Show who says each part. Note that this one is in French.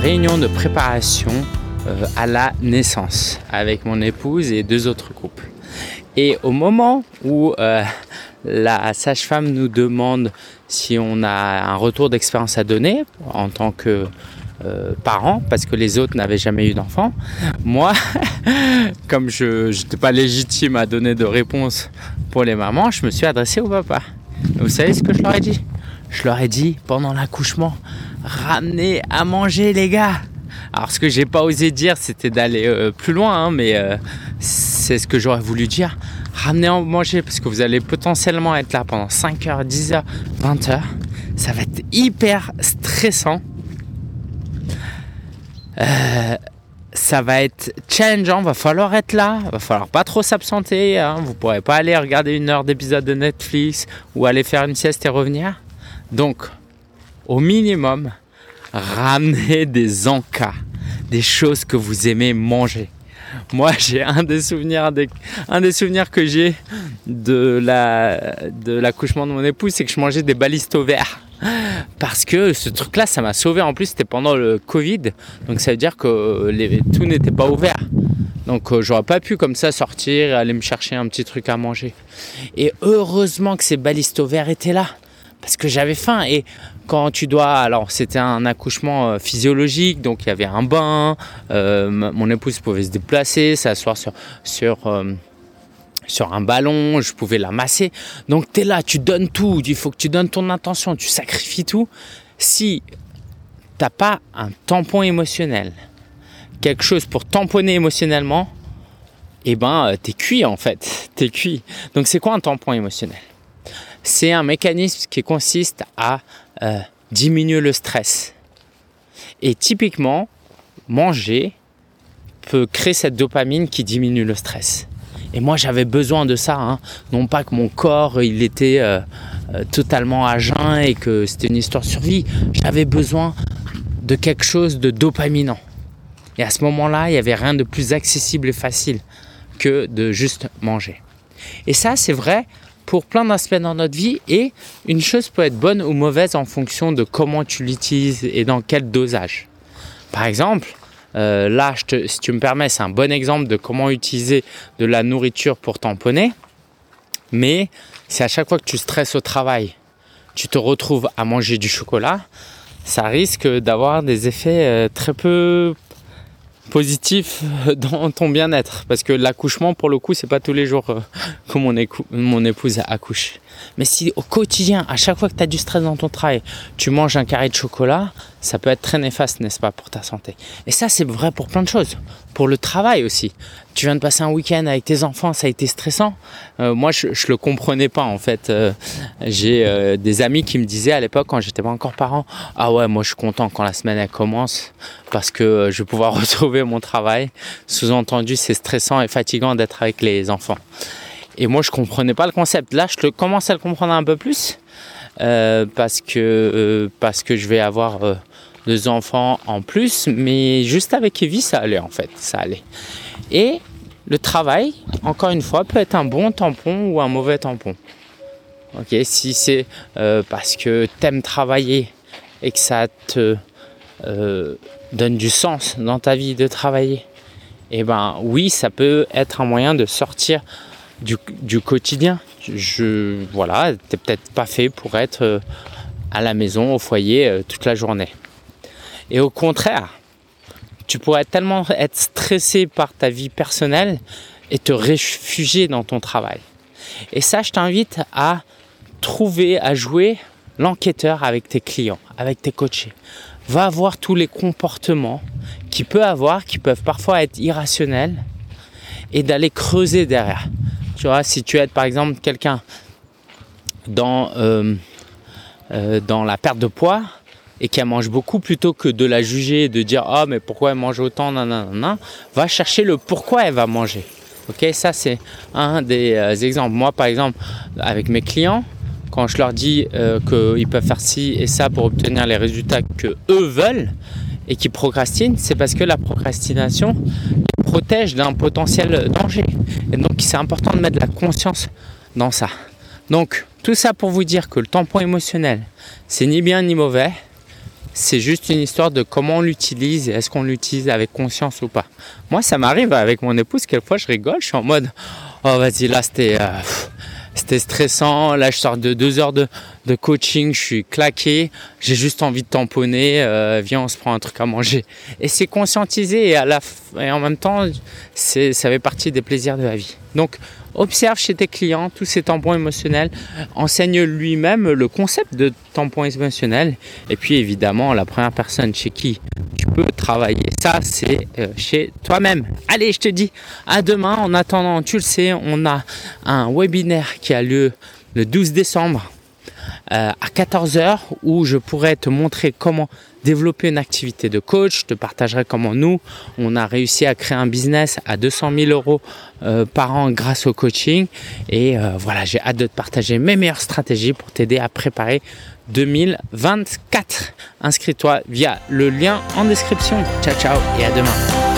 Speaker 1: réunion de préparation euh, à la naissance avec mon épouse et deux autres couples. Et au moment où euh, la sage-femme nous demande si on a un retour d'expérience à donner en tant que euh, parent, parce que les autres n'avaient jamais eu d'enfant, moi, comme je n'étais pas légitime à donner de réponse pour les mamans, je me suis adressé au papa. vous savez ce que je leur ai dit? Je leur ai dit pendant l'accouchement, ramenez à manger les gars alors ce que j'ai pas osé dire, c'était d'aller euh, plus loin, hein, mais euh, c'est ce que j'aurais voulu dire. Ramenez en manger parce que vous allez potentiellement être là pendant 5 heures, 10 heures, 20 heures. Ça va être hyper stressant. Euh, ça va être challengeant, va falloir être là, va falloir pas trop s'absenter. Hein. Vous pourrez pas aller regarder une heure d'épisode de Netflix ou aller faire une sieste et revenir. Donc, au minimum, ramenez des encas, des choses que vous aimez manger. Moi, j'ai un des souvenirs, que j'ai de la de l'accouchement de mon épouse, c'est que je mangeais des balistes au verre. Parce que ce truc-là, ça m'a sauvé. En plus, c'était pendant le Covid, donc ça veut dire que tout n'était pas ouvert. Donc, euh, j'aurais pas pu comme ça sortir et aller me chercher un petit truc à manger. Et heureusement que ces balistes verre étaient là, parce que j'avais faim. Et quand tu dois, alors c'était un accouchement euh, physiologique, donc il y avait un bain, euh, mon épouse pouvait se déplacer, s'asseoir sur, sur, euh, sur un ballon, je pouvais la masser. Donc tu es là, tu donnes tout, il faut que tu donnes ton intention, tu sacrifies tout. Si t'as pas un tampon émotionnel, quelque chose pour tamponner émotionnellement, eh ben t'es cuit en fait, t'es cuit. Donc c'est quoi un tampon émotionnel? C'est un mécanisme qui consiste à euh, diminuer le stress. Et typiquement, manger peut créer cette dopamine qui diminue le stress. Et moi, j'avais besoin de ça. Hein. Non pas que mon corps, il était euh, euh, totalement à jeun et que c'était une histoire de survie. J'avais besoin de quelque chose de dopaminant. Et à ce moment-là, il n'y avait rien de plus accessible et facile que de juste manger. Et ça, c'est vrai pour plein d'aspects dans notre vie et une chose peut être bonne ou mauvaise en fonction de comment tu l'utilises et dans quel dosage. Par exemple, euh, là, si tu me permets, c'est un bon exemple de comment utiliser de la nourriture pour tamponner. Mais si à chaque fois que tu stresses au travail, tu te retrouves à manger du chocolat, ça risque d'avoir des effets euh, très peu positif dans ton bien-être. Parce que l'accouchement, pour le coup, c'est pas tous les jours euh, que mon, mon épouse accouche. Mais si au quotidien, à chaque fois que tu as du stress dans ton travail, tu manges un carré de chocolat, ça peut être très néfaste, n'est-ce pas, pour ta santé. Et ça, c'est vrai pour plein de choses. Pour le travail aussi. Tu viens de passer un week-end avec tes enfants, ça a été stressant. Euh, moi, je, le comprenais pas en fait. Euh, j'ai euh, des amis qui me disaient à l'époque, quand j'étais pas encore parent, ah ouais, moi je suis content quand la semaine elle commence parce que je vais pouvoir retrouver mon travail. Sous-entendu, c'est stressant et fatigant d'être avec les enfants. Et moi, je comprenais pas le concept. Là, je commence à le comprendre un peu plus parce que parce que je vais avoir deux enfants en plus, mais juste avec Evie, ça allait en fait, ça allait. Et le travail, encore une fois, peut être un bon tampon ou un mauvais tampon. Ok, si c'est euh, parce que t'aimes travailler et que ça te euh, donne du sens dans ta vie de travailler, eh ben oui, ça peut être un moyen de sortir du, du quotidien. Je voilà, t'es peut-être pas fait pour être euh, à la maison, au foyer toute la journée. Et au contraire, tu pourrais tellement être stressé par ta vie personnelle et te réfugier dans ton travail. Et ça, je t'invite à trouver, à jouer l'enquêteur avec tes clients, avec tes coachés. Va voir tous les comportements qu'il peut avoir, qui peuvent parfois être irrationnels, et d'aller creuser derrière. Tu vois, si tu aides par exemple quelqu'un dans, euh, euh, dans la perte de poids, et qu'elle mange beaucoup plutôt que de la juger et de dire ah mais pourquoi elle mange autant nanana, va chercher le pourquoi elle va manger. Ok, ça c'est un des euh, exemples. Moi par exemple avec mes clients, quand je leur dis euh, qu'ils peuvent faire ci et ça pour obtenir les résultats que eux veulent et qui procrastinent, c'est parce que la procrastination les protège d'un potentiel danger. Et donc c'est important de mettre de la conscience dans ça. Donc tout ça pour vous dire que le tampon émotionnel, c'est ni bien ni mauvais c'est juste une histoire de comment on l'utilise et est-ce qu'on l'utilise avec conscience ou pas. Moi, ça m'arrive avec mon épouse, quelquefois je rigole, je suis en mode, oh vas-y, là c'était... Euh, c'était stressant. Là, je sors de deux heures de, coaching, je suis claqué. J'ai juste envie de tamponner. Euh, viens, on se prend un truc à manger. Et c'est conscientisé et, à la, et en même temps, ça fait partie des plaisirs de la vie. Donc, observe chez tes clients tous ces tampons émotionnels, enseigne lui-même le concept de tampon émotionnel, et puis évidemment la première personne chez qui tu peux travailler ça, c'est euh, chez toi-même. Allez, je te dis à demain. En attendant, tu le sais, on a un webinaire qui a lieu le 12 décembre euh, à 14h où je pourrais te montrer comment développer une activité de coach. Je te partagerai comment nous, on a réussi à créer un business à 200 000 euros euh, par an grâce au coaching. Et euh, voilà, j'ai hâte de te partager mes meilleures stratégies pour t'aider à préparer 2024. Inscris-toi via le lien en description. Ciao, ciao et à demain.